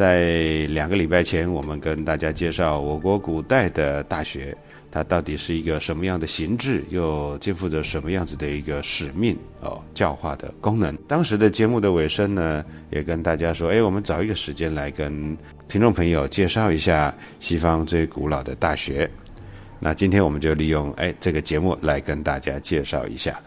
在两个礼拜前，我们跟大家介绍我国古代的大学，它到底是一个什么样的形制，又肩负着什么样子的一个使命哦，教化的功能。当时的节目的尾声呢，也跟大家说，哎，我们找一个时间来跟听众朋友介绍一下西方最古老的大学。那今天我们就利用哎这个节目来跟大家介绍一下。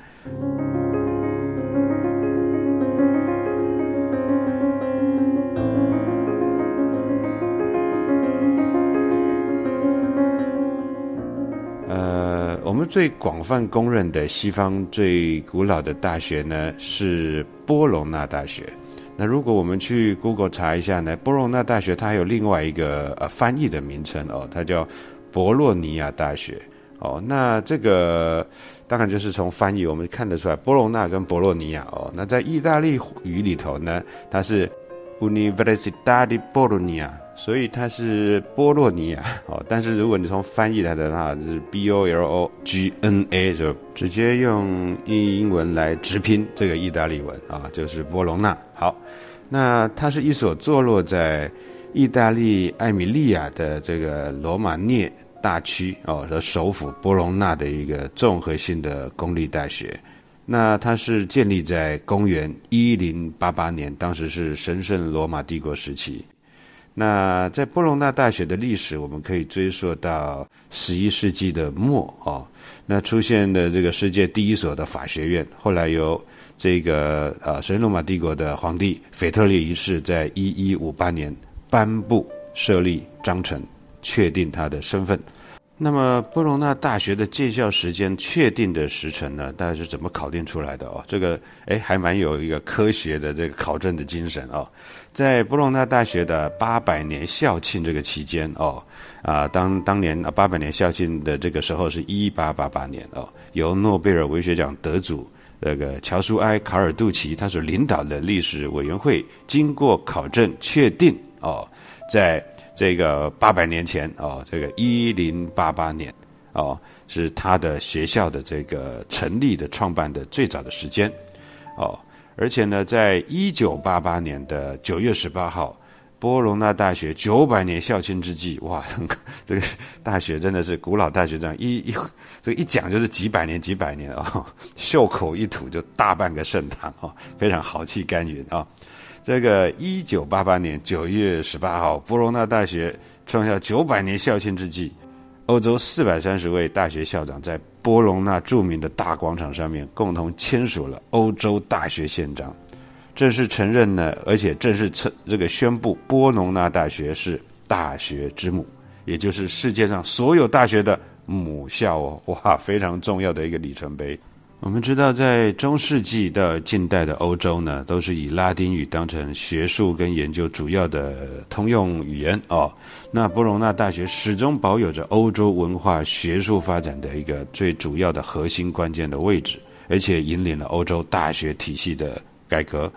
最广泛公认的西方最古老的大学呢，是波隆纳大学。那如果我们去 Google 查一下呢，波隆纳大学它还有另外一个呃翻译的名称哦，它叫博洛尼亚大学哦。那这个当然就是从翻译我们看得出来，波隆纳跟博洛尼亚哦。那在意大利语里头呢，它是 Università di Bologna。所以它是波洛尼亚 哦，但是如果你从翻译来的话，是 B O L O G N A，就直接用英文来直拼这个意大利文啊，就是波隆纳。好，那它是一所坐落在意大利艾米利亚的这个罗马涅大区哦的首府波隆纳的一个综合性的公立大学。那它是建立在公元一零八八年，当时是神圣罗马帝国时期。那在波隆纳大学的历史，我们可以追溯到十一世纪的末哦。那出现的这个世界第一所的法学院，后来由这个呃神罗马帝国的皇帝腓特烈一世在一一五八年颁布设立章程，确定他的身份。那么波隆纳大学的建校时间确定的时辰呢？大概是怎么考定出来的哦？这个哎，还蛮有一个科学的这个考证的精神哦。在布隆纳大学的八百年校庆这个期间哦，啊，当当年啊八百年校庆的这个时候是一八八八年哦，由诺贝尔文学奖得主那个乔舒埃卡尔杜奇他所领导的历史委员会经过考证确定哦，在这个八百年前哦，这个一零八八年哦，是他的学校的这个成立的创办的最早的时间哦。而且呢，在一九八八年的九月十八号，波隆纳大学九百年校庆之际，哇，这个大学真的是古老大学，这样一一这一讲就是几百年几百年啊，袖口一吐就大半个盛唐啊，非常豪气干云啊。这个一九八八年九月十八号，波隆纳大学创下九百年校庆之际。欧洲四百三十位大学校长在波隆那著名的大广场上面共同签署了欧洲大学宪章，正式承认呢，而且正式称这个宣布波隆那大学是大学之母，也就是世界上所有大学的母校哦，哇，非常重要的一个里程碑。我们知道，在中世纪到近代的欧洲呢，都是以拉丁语当成学术跟研究主要的通用语言哦。那博隆纳大学始终保有着欧洲文化学术发展的一个最主要的核心关键的位置，而且引领了欧洲大学体系的改革。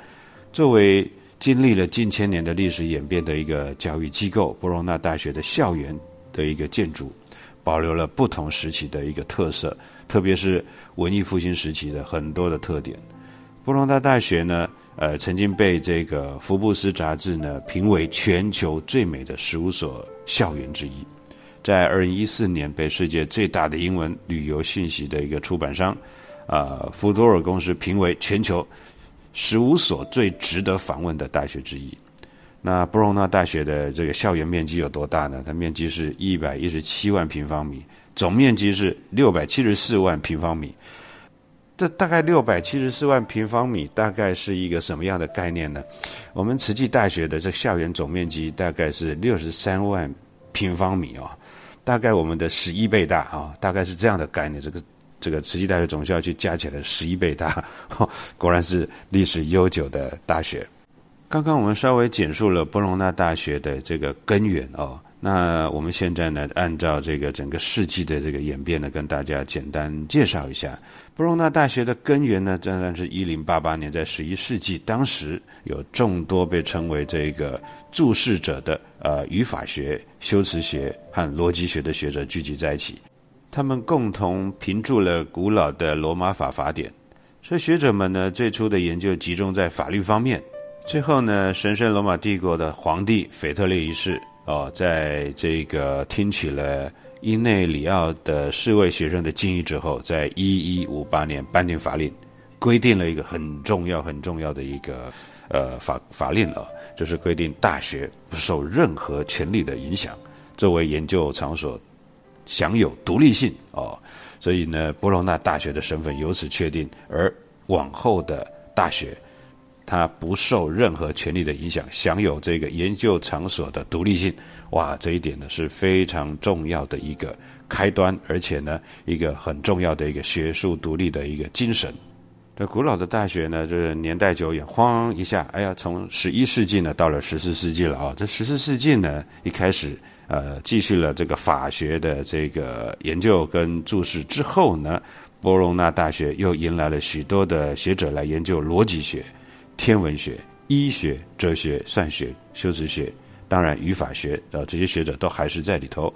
作为经历了近千年的历史演变的一个教育机构，博隆纳大学的校园的一个建筑，保留了不同时期的一个特色。特别是文艺复兴时期的很多的特点，布隆纳大学呢，呃，曾经被这个福布斯杂志呢评为全球最美的十五所校园之一，在二零一四年被世界最大的英文旅游信息的一个出版商，啊，福多尔公司评为全球十五所最值得访问的大学之一。那布隆纳大学的这个校园面积有多大呢？它面积是一百一十七万平方米。总面积是六百七十四万平方米，这大概六百七十四万平方米，大概是一个什么样的概念呢？我们慈济大学的这校园总面积大概是六十三万平方米哦，大概我们的十一倍大啊，大概是这样的概念。这个这个慈济大学总校区加起来十一倍大，果然是历史悠久的大学。刚刚我们稍微简述了波隆纳大学的这个根源哦。那我们现在呢，按照这个整个世纪的这个演变呢，跟大家简单介绍一下布隆纳大学的根源呢，当然是一零八八年，在十一世纪，当时有众多被称为这个注释者的呃语法学、修辞学和逻辑学的学者聚集在一起，他们共同评注了古老的罗马法法典。所以学者们呢，最初的研究集中在法律方面。最后呢，神圣罗马帝国的皇帝腓特烈一世。哦，在这个听取了伊内里奥的四位学生的建议之后，在一一五八年颁定法令，规定了一个很重要、很重要的一个呃法法令了，就是规定大学不受任何权力的影响，作为研究场所，享有独立性哦。所以呢，波罗纳大学的身份由此确定，而往后的大学。它不受任何权力的影响，享有这个研究场所的独立性。哇，这一点呢是非常重要的一个开端，而且呢，一个很重要的一个学术独立的一个精神。这古老的大学呢，就是年代久远，晃一下，哎呀，从十一世纪呢到了十四世纪了啊。这十四世纪呢，一开始呃，继续了这个法学的这个研究跟注释之后呢，波隆纳大学又迎来了许多的学者来研究逻辑学。天文学、医学、哲学、算学、修辞学，当然语法学，呃，这些学者都还是在里头。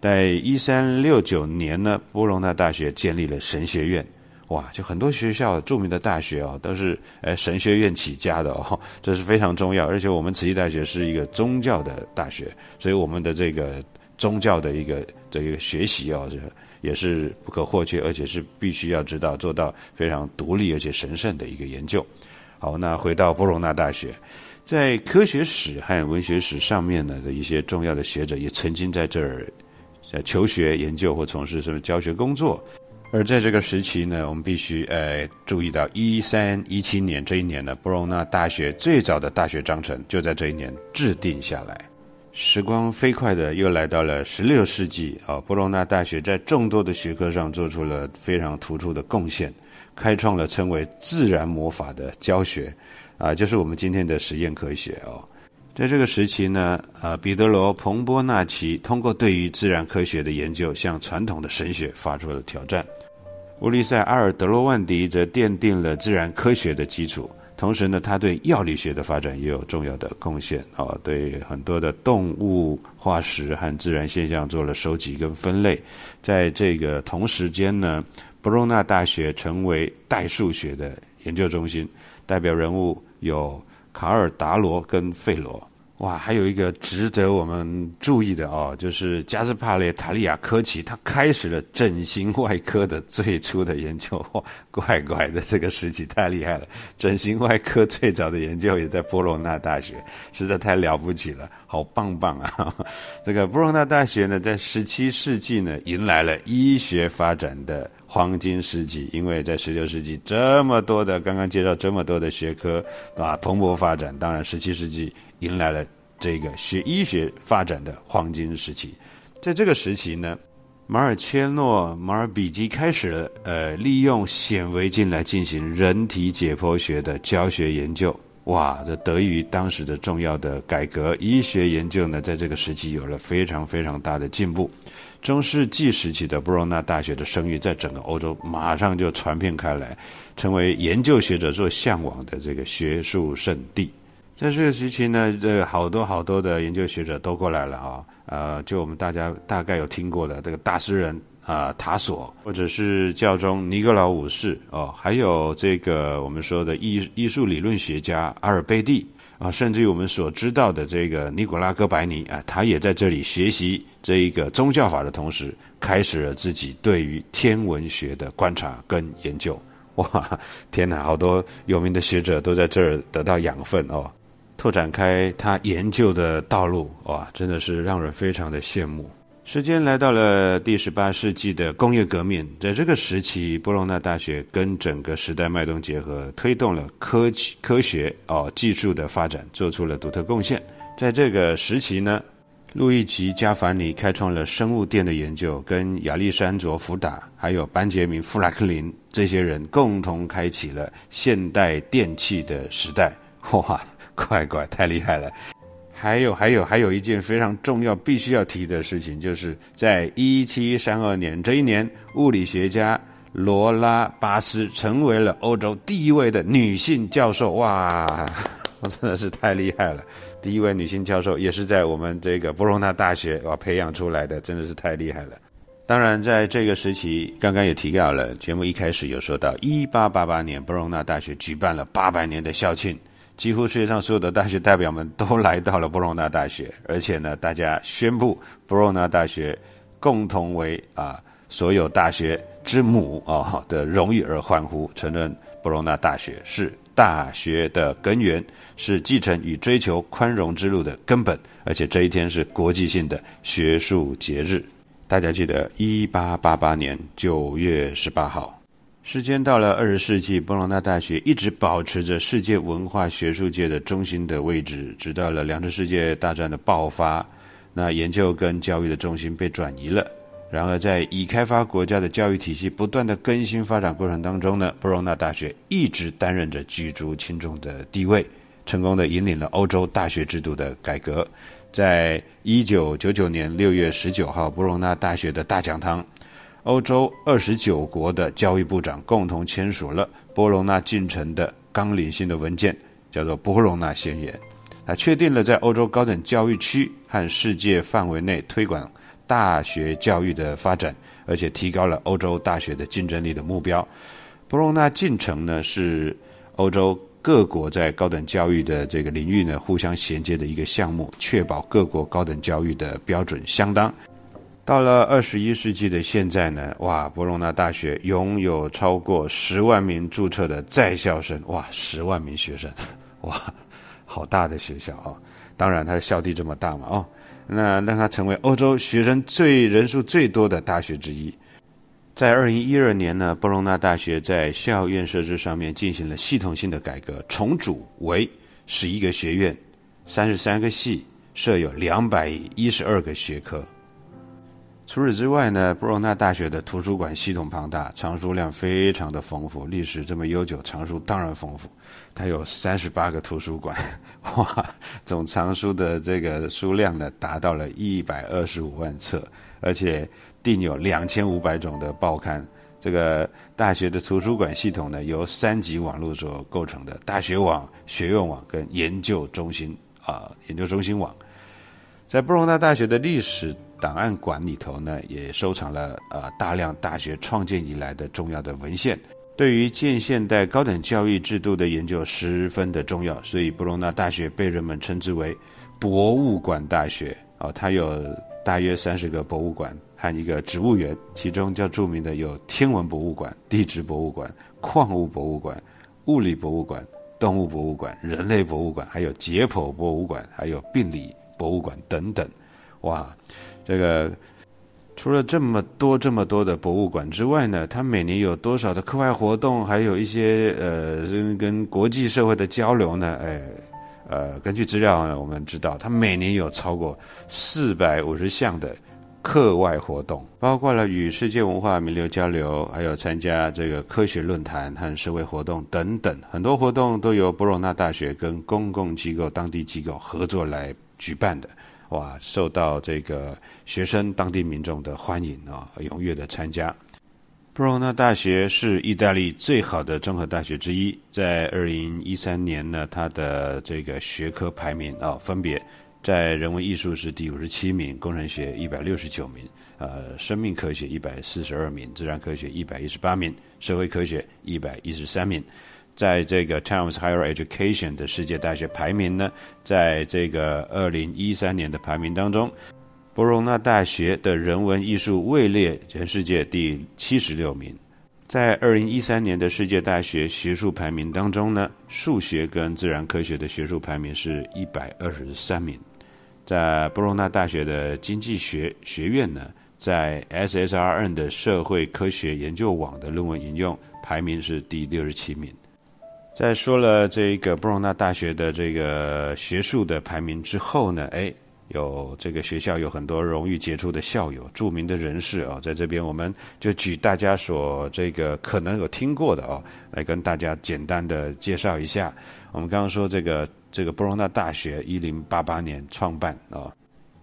在一三六九年呢，波隆纳大学建立了神学院。哇，就很多学校著名的大学哦，都是呃神学院起家的哦，这是非常重要。而且我们慈济大学是一个宗教的大学，所以我们的这个宗教的一个这个学习哦，这也是不可或缺，而且是必须要知道做到非常独立而且神圣的一个研究。好，那回到波隆纳大学，在科学史和文学史上面呢的一些重要的学者也曾经在这儿在求学研究或从事什么教学工作。而在这个时期呢，我们必须呃注意到一三一七年这一年呢，波隆纳大学最早的大学章程就在这一年制定下来。时光飞快的又来到了十六世纪啊，波隆纳大学在众多的学科上做出了非常突出的贡献。开创了称为自然魔法的教学，啊，就是我们今天的实验科学哦。在这个时期呢，啊，彼得罗·彭波纳奇通过对于自然科学的研究，向传统的神学发出了挑战。乌利塞·阿尔德罗万迪则奠定了自然科学的基础，同时呢，他对药理学的发展也有重要的贡献啊，对很多的动物化石和自然现象做了收集跟分类。在这个同时间呢。布隆纳大学成为代数学的研究中心，代表人物有卡尔达罗跟费罗。哇，还有一个值得我们注意的哦，就是加斯帕雷塔利亚科奇，他开始了整形外科的最初的研究。哇，怪怪的，这个时期太厉害了！整形外科最早的研究也在波隆纳大学，实在太了不起了，好棒棒啊！这个波隆纳大学呢，在十七世纪呢，迎来了医学发展的黄金时期，因为在十六世纪这么多的刚刚介绍这么多的学科啊蓬勃发展，当然十七世纪。迎来了这个学医学发展的黄金时期，在这个时期呢，马尔切诺、马尔比基开始了呃，利用显微镜来进行人体解剖学的教学研究。哇，这得益于当时的重要的改革，医学研究呢，在这个时期有了非常非常大的进步。中世纪时期的布隆纳大学的声誉，在整个欧洲马上就传遍开来，成为研究学者所向往的这个学术圣地。在这个时期呢，这好多好多的研究学者都过来了啊，呃，就我们大家大概有听过的这个大诗人啊塔索，或者是教宗尼格老五世哦，还有这个我们说的艺艺术理论学家阿尔贝蒂啊，甚至于我们所知道的这个尼古拉哥白尼啊，他也在这里学习这一个宗教法的同时，开始了自己对于天文学的观察跟研究。哇，天哪，好多有名的学者都在这儿得到养分哦。拓展开他研究的道路，哇，真的是让人非常的羡慕。时间来到了第十八世纪的工业革命，在这个时期，波隆纳大学跟整个时代脉动结合，推动了科技科学哦技术的发展，做出了独特贡献。在这个时期呢，路易吉加凡尼开创了生物电的研究，跟亚历山卓福达还有班杰明富兰克林这些人共同开启了现代电器的时代。哇！乖乖，太厉害了！还有，还有，还有一件非常重要、必须要提的事情，就是在一七三二年这一年，物理学家罗拉巴斯成为了欧洲第一位的女性教授。哇，真的是太厉害了！第一位女性教授也是在我们这个波隆纳大学哇培养出来的，真的是太厉害了。当然，在这个时期，刚刚也提到了，节目一开始有说到，一八八八年，波隆纳大学举办了八百年的校庆。几乎世界上所有的大学代表们都来到了波隆纳大学，而且呢，大家宣布波隆纳大学共同为啊所有大学之母啊的荣誉而欢呼，承认波隆纳大学是大学的根源，是继承与追求宽容之路的根本，而且这一天是国际性的学术节日。大家记得，一八八八年九月十八号。时间到了二十世纪，波隆纳大学一直保持着世界文化学术界的中心的位置，直到了两次世界大战的爆发，那研究跟教育的重心被转移了。然而，在已开发国家的教育体系不断的更新发展过程当中呢，波隆纳大学一直担任着举足轻重的地位，成功的引领了欧洲大学制度的改革。在一九九九年六月十九号，波隆纳大学的大讲堂。欧洲二十九国的教育部长共同签署了波隆纳进程的纲领性的文件，叫做《波隆纳宣言》。啊确定了在欧洲高等教育区和世界范围内推广大学教育的发展，而且提高了欧洲大学的竞争力的目标。波隆纳进程呢，是欧洲各国在高等教育的这个领域呢互相衔接的一个项目，确保各国高等教育的标准相当。到了二十一世纪的现在呢，哇，博隆纳大学拥有超过十万名注册的在校生，哇，十万名学生，哇，好大的学校啊！当然，它的校地这么大嘛，哦，那让它成为欧洲学生最人数最多的大学之一。在二零一二年呢，博隆纳大学在校院设置上面进行了系统性的改革，重组为十一个学院、三十三个系，设有两百一十二个学科。除此之外呢，布隆纳大学的图书馆系统庞大，藏书量非常的丰富，历史这么悠久，藏书当然丰富。它有三十八个图书馆，哇，总藏书的这个数量呢，达到了一百二十五万册，而且订有两千五百种的报刊。这个大学的图书馆系统呢，由三级网络所构成的：大学网、学院网跟研究中心啊，研究中心网。在布隆纳大学的历史。档案馆里头呢，也收藏了呃大量大学创建以来的重要的文献，对于近现代高等教育制度的研究十分的重要，所以布隆纳大学被人们称之为博物馆大学。哦，它有大约三十个博物馆和一个植物园，其中较著名的有天文博物馆、地质博物馆、矿物博物馆、物理博物馆、动物博物馆、人类博物馆，还有解剖博物馆，还有病理博物馆等等。哇！这个除了这么多这么多的博物馆之外呢，它每年有多少的课外活动，还有一些呃跟国际社会的交流呢？哎，呃，根据资料呢，我们知道它每年有超过四百五十项的课外活动，包括了与世界文化名流交流，还有参加这个科学论坛和社会活动等等，很多活动都由博隆纳大学跟公共机构、当地机构合作来举办的。哇，受到这个学生、当地民众的欢迎啊，踊跃的参加。布隆纳大学是意大利最好的综合大学之一，在二零一三年呢，它的这个学科排名啊，分别在人文艺术是第五十七名，工程学一百六十九名，呃，生命科学一百四十二名，自然科学一百一十八名，社会科学一百一十三名。在这个 Times Higher Education 的世界大学排名呢，在这个二零一三年的排名当中。博隆纳大学的人文艺术位列全世界第七十六名，在二零一三年的世界大学学术排名当中呢，数学跟自然科学的学术排名是一百二十三名。在博隆纳大学的经济学学院呢，在 SSRN 的社会科学研究网的论文引用排名是第六十七名。在说了这个布隆纳大学的这个学术的排名之后呢，哎。有这个学校有很多荣誉杰出的校友、著名的人士啊，在这边我们就举大家所这个可能有听过的哦，来跟大家简单的介绍一下。我们刚刚说这个这个布隆纳大学一零八八年创办啊，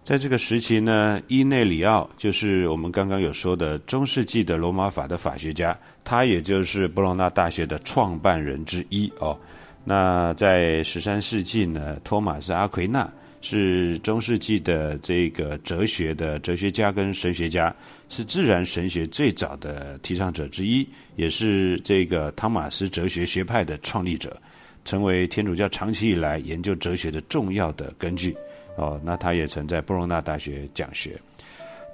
在这个时期呢，伊内里奥就是我们刚刚有说的中世纪的罗马法的法学家，他也就是布隆纳大学的创办人之一哦。那在十三世纪呢，托马斯阿奎那。是中世纪的这个哲学的哲学家跟神学家，是自然神学最早的提倡者之一，也是这个汤马斯哲学学派的创立者，成为天主教长期以来研究哲学的重要的根据。哦，那他也曾在布隆纳大学讲学。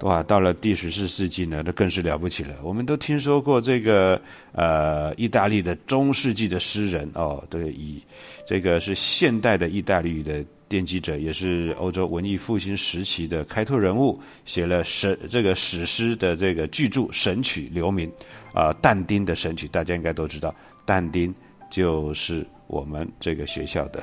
哇，到了第十四世纪呢，那更是了不起了。我们都听说过这个呃，意大利的中世纪的诗人哦，对，以这个是现代的意大利语的。奠基者也是欧洲文艺复兴时期的开拓人物，写了神这个史诗的这个巨著《神曲》留名。啊，但丁的《神曲》大家应该都知道，但丁就是我们这个学校的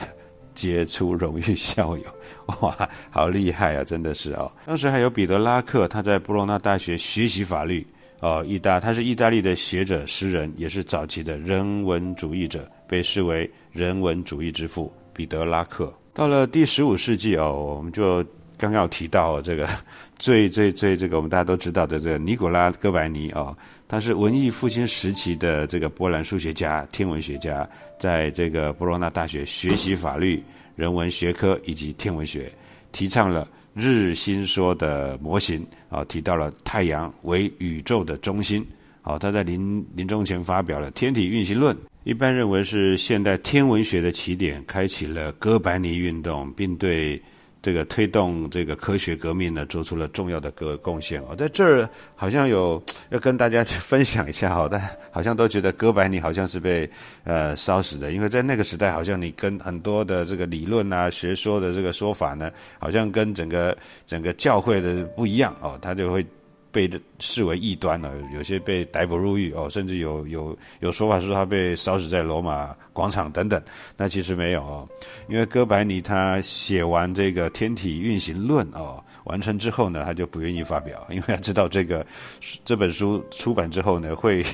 杰出荣誉校友。哇，好厉害啊！真的是哦。当时还有彼得拉克，他在布罗纳大学学习法律。哦，意大他是意大利的学者、诗人，也是早期的人文主义者，被视为人文主义之父。彼得拉克。到了第十五世纪哦，我们就刚刚提到这个 最最最这个我们大家都知道的这个尼古拉哥白尼哦，他是文艺复兴时期的这个波兰数学家、天文学家，在这个波罗纳大学学习法律、人文学科以及天文学，提倡了日心说的模型啊，提到了太阳为宇宙的中心。好，他在临临终前发表了《天体运行论》。一般认为是现代天文学的起点，开启了哥白尼运动，并对这个推动这个科学革命呢做出了重要的个贡献哦。在这儿好像有要跟大家去分享一下哈，但好像都觉得哥白尼好像是被呃烧死的，因为在那个时代，好像你跟很多的这个理论啊、学说的这个说法呢，好像跟整个整个教会的不一样哦，他就会。被视为异端了，有些被逮捕入狱哦，甚至有有有说法说他被烧死在罗马广场等等。那其实没有哦，因为哥白尼他写完这个《天体运行论》哦，完成之后呢，他就不愿意发表，因为他知道这个这本书出版之后呢，会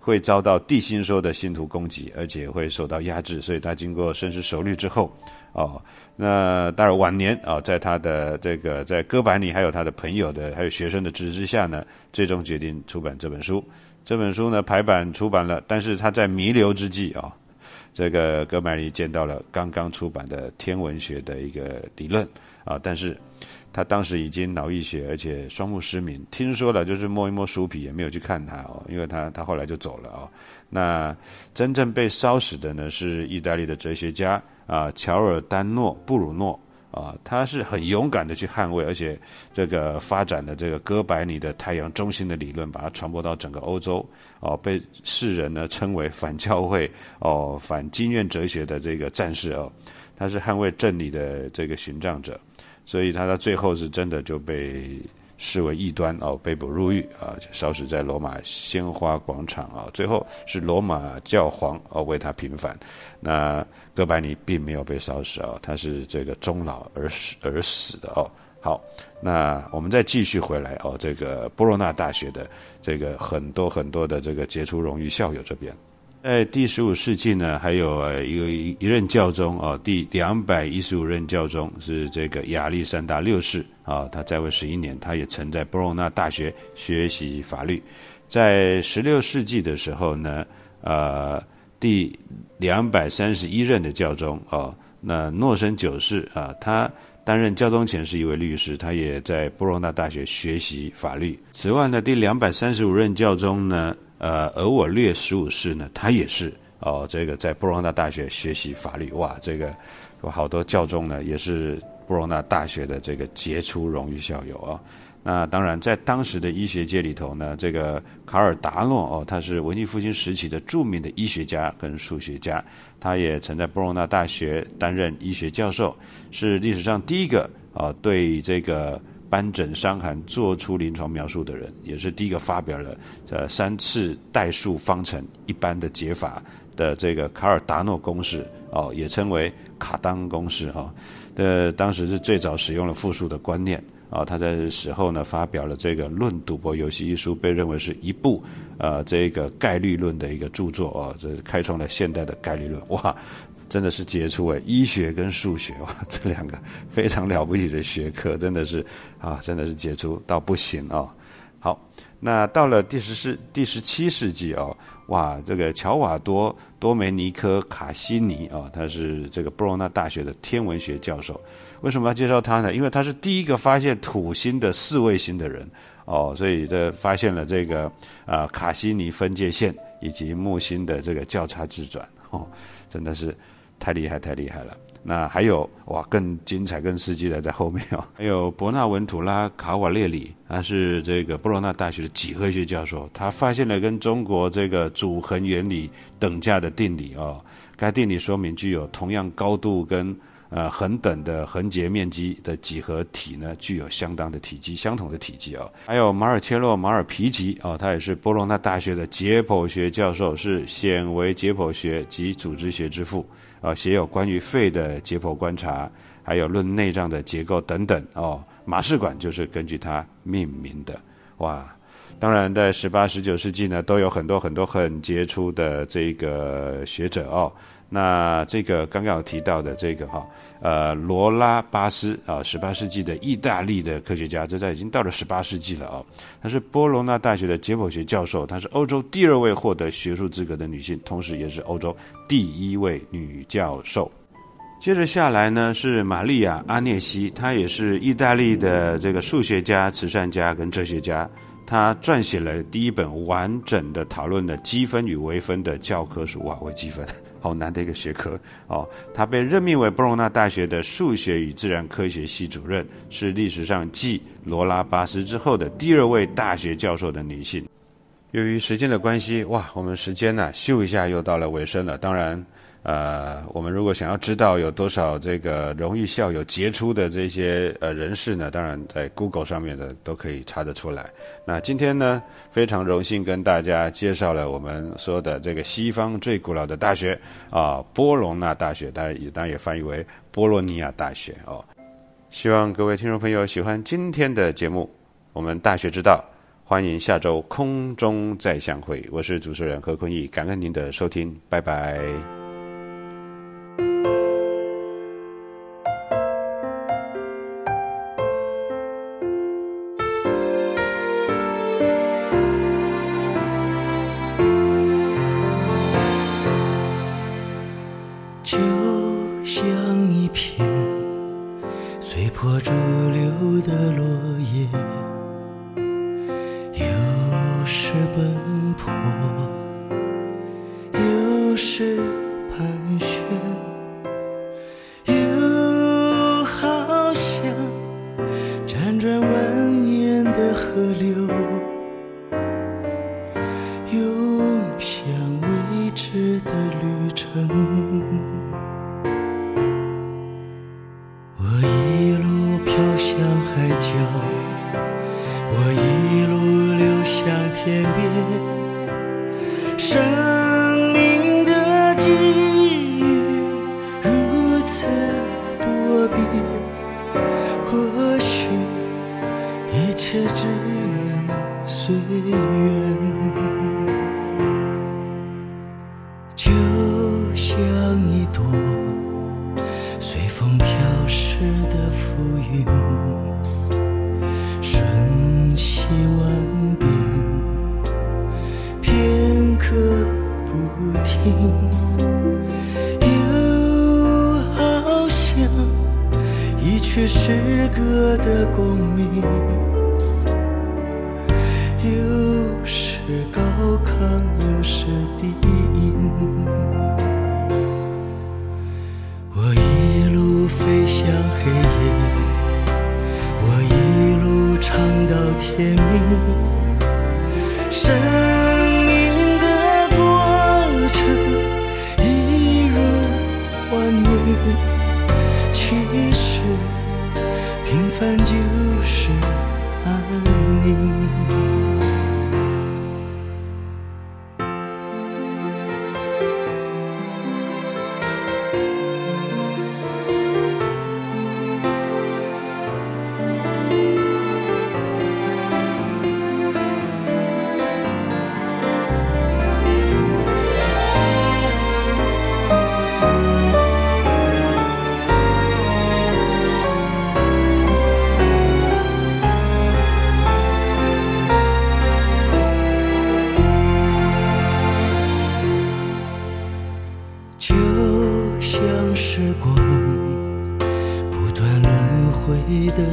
会遭到地心说的信徒攻击，而且会受到压制，所以他经过深思熟虑之后。哦，那当然晚年啊，在他的这个在哥白尼还有他的朋友的还有学生的支持之下呢，最终决定出版这本书。这本书呢排版出版了，但是他在弥留之际啊，这个哥白尼见到了刚刚出版的天文学的一个理论啊，但是他当时已经脑溢血，而且双目失明。听说了就是摸一摸书皮，也没有去看他哦，因为他他后来就走了哦。那真正被烧死的呢是意大利的哲学家。啊，乔尔丹诺布鲁诺啊，他是很勇敢的去捍卫，而且这个发展的这个哥白尼的太阳中心的理论，把它传播到整个欧洲，哦，被世人呢称为反教会哦、反经验哲学的这个战士哦，他是捍卫真理的这个寻杖者，所以他到最后是真的就被。视为异端哦，被捕入狱啊，烧死在罗马鲜花广场啊。最后是罗马教皇哦为他平反。那哥白尼并没有被烧死哦，他是这个终老而死而死的哦。好，那我们再继续回来哦，这个波罗那大学的这个很多很多的这个杰出荣誉校友这边。在第十五世纪呢，还有一个一任教宗哦，第两百一十五任教宗是这个亚历山大六世啊，他在位十一年，他也曾在波罗那大学学习法律。在十六世纪的时候呢，呃，第两百三十一任的教宗哦，那诺森九世啊，他担任教宗前是一位律师，他也在波罗那大学学习法律。此外呢，第两百三十五任教宗呢。呃，而我略十五世呢，他也是哦，这个在布罗纳大学学习法律，哇，这个有好多教宗呢，也是布罗纳大学的这个杰出荣誉校友啊。那当然，在当时的医学界里头呢，这个卡尔达诺哦，他是文艺复兴时期的著名的医学家跟数学家，他也曾在布罗纳大学担任医学教授，是历史上第一个啊对这个。斑疹伤寒做出临床描述的人，也是第一个发表了呃三次代数方程一般的解法的这个卡尔达诺公式哦，也称为卡当公式哈。呃，当时是最早使用了复数的观念啊。他在死后呢，发表了这个《论赌博游戏》一书，被认为是一部呃这个概率论的一个著作哦，这开创了现代的概率论哇。真的是杰出诶，医学跟数学哇，这两个非常了不起的学科，真的是啊，真的是杰出到不行啊。好，那到了第十世、第十七世纪哦，哇，这个乔瓦多多梅尼科卡西尼啊，他是这个布罗纳大学的天文学教授。为什么要介绍他呢？因为他是第一个发现土星的四卫星的人哦，所以这发现了这个啊卡西尼分界线以及木星的这个交叉自转哦，真的是。太厉害，太厉害了！那还有哇，更精彩、更刺激的在后面哦。还有伯纳文图拉卡瓦列里，他是这个布罗纳大学的几何学教授，他发现了跟中国这个主恒原理等价的定理哦。该定理说明具有同样高度跟。呃，恒等的横截面积的几何体呢，具有相当的体积，相同的体积啊。还有马尔切洛·马尔皮吉哦，他也是波罗那大学的解剖学教授，是显微解剖学及组织学之父啊，写有关于肺的解剖观察，还有论内脏的结构等等哦。马氏馆就是根据他命名的哇。当然，在十八、十九世纪呢，都有很多很多很杰出的这个学者哦。那这个刚刚有提到的这个哈，呃，罗拉巴斯啊，十八世纪的意大利的科学家，这在已经到了十八世纪了啊。她是波罗纳大学的解剖学教授，她是欧洲第二位获得学术资格的女性，同时也是欧洲第一位女教授。接着下来呢是玛利亚阿涅西，她也是意大利的这个数学家、慈善家跟哲学家，她撰写了第一本完整的讨论的积分与微分的教科书啊，微积分。好难的一个学科哦，他被任命为布隆纳大学的数学与自然科学系主任，是历史上继罗拉巴斯之后的第二位大学教授的女性。由于时间的关系，哇，我们时间呢，咻一下又到了尾声了。当然。呃，我们如果想要知道有多少这个荣誉校友杰出的这些呃人士呢，当然在 Google 上面的都可以查得出来。那今天呢，非常荣幸跟大家介绍了我们说的这个西方最古老的大学啊，波隆纳大学，当然也当然也翻译为波罗尼亚大学哦。希望各位听众朋友喜欢今天的节目，我们大学之道，欢迎下周空中再相会。我是主持人何坤义，感恩您的收听，拜拜。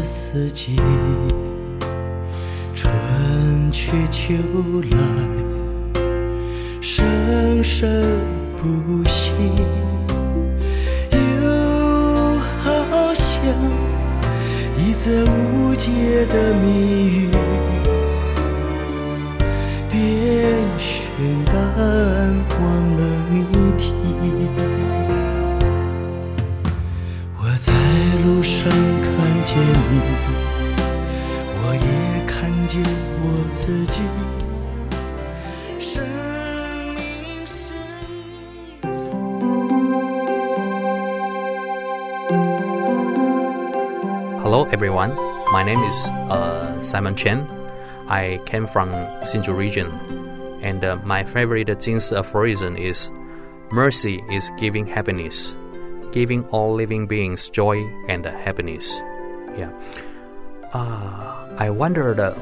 四季，春去秋来，生生不息，uh, Simon Chen. I came from Hsinchu region, and uh, my favorite Jing's aphorism is "Mercy is giving happiness, giving all living beings joy and happiness." Yeah. Uh, I wondered. Uh,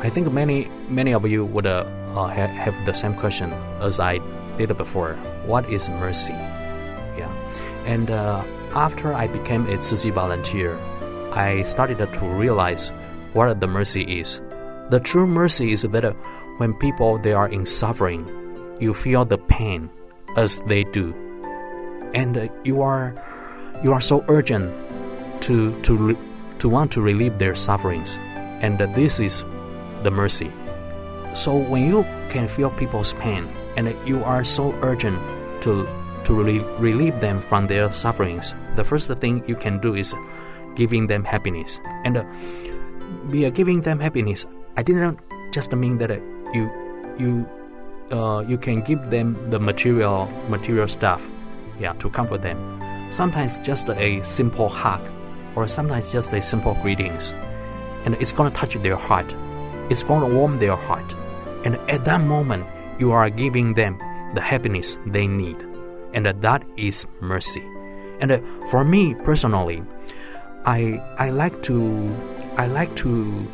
I think many many of you would uh, uh, ha- have the same question as I did before. What is mercy? Yeah. And uh, after I became a Tzu Chi volunteer, I started to realize what the mercy is. The true mercy is that uh, when people they are in suffering, you feel the pain as they do, and uh, you are you are so urgent to to to want to relieve their sufferings, and uh, this is the mercy. So when you can feel people's pain and you are so urgent to to re- relieve them from their sufferings, the first thing you can do is giving them happiness. And uh, by giving them happiness, I didn't just mean that uh, you you uh, you can give them the material material stuff, yeah, to comfort them. Sometimes just a simple hug, or sometimes just a simple greetings, and it's gonna touch their heart. It's gonna warm their heart, and at that moment, you are giving them the happiness they need, and that is mercy. And uh, for me personally, I I like to I like to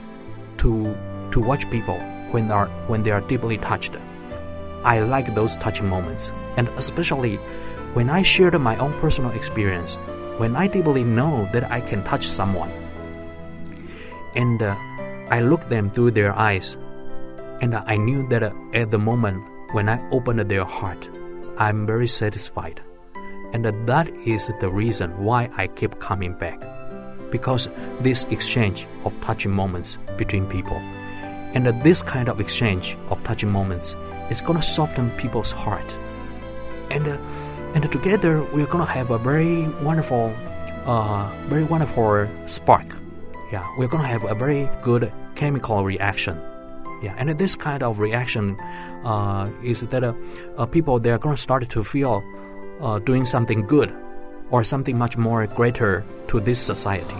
to to watch people when are when they are deeply touched. I like those touching moments, and especially when I shared my own personal experience, when I deeply know that I can touch someone, and uh, I look them through their eyes, and I knew that uh, at the moment when I opened their heart, I'm very satisfied, and uh, that is the reason why I keep coming back because this exchange of touching moments between people. And this kind of exchange of touching moments is going to soften people's heart. And uh, and together we're going to have a very wonderful uh, very wonderful spark. Yeah we're going to have a very good chemical reaction. Yeah and this kind of reaction uh, is that uh, uh, people they're going to start to feel uh, doing something good or something much more greater to this society.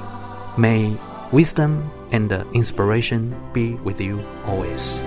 May wisdom and inspiration be with you always.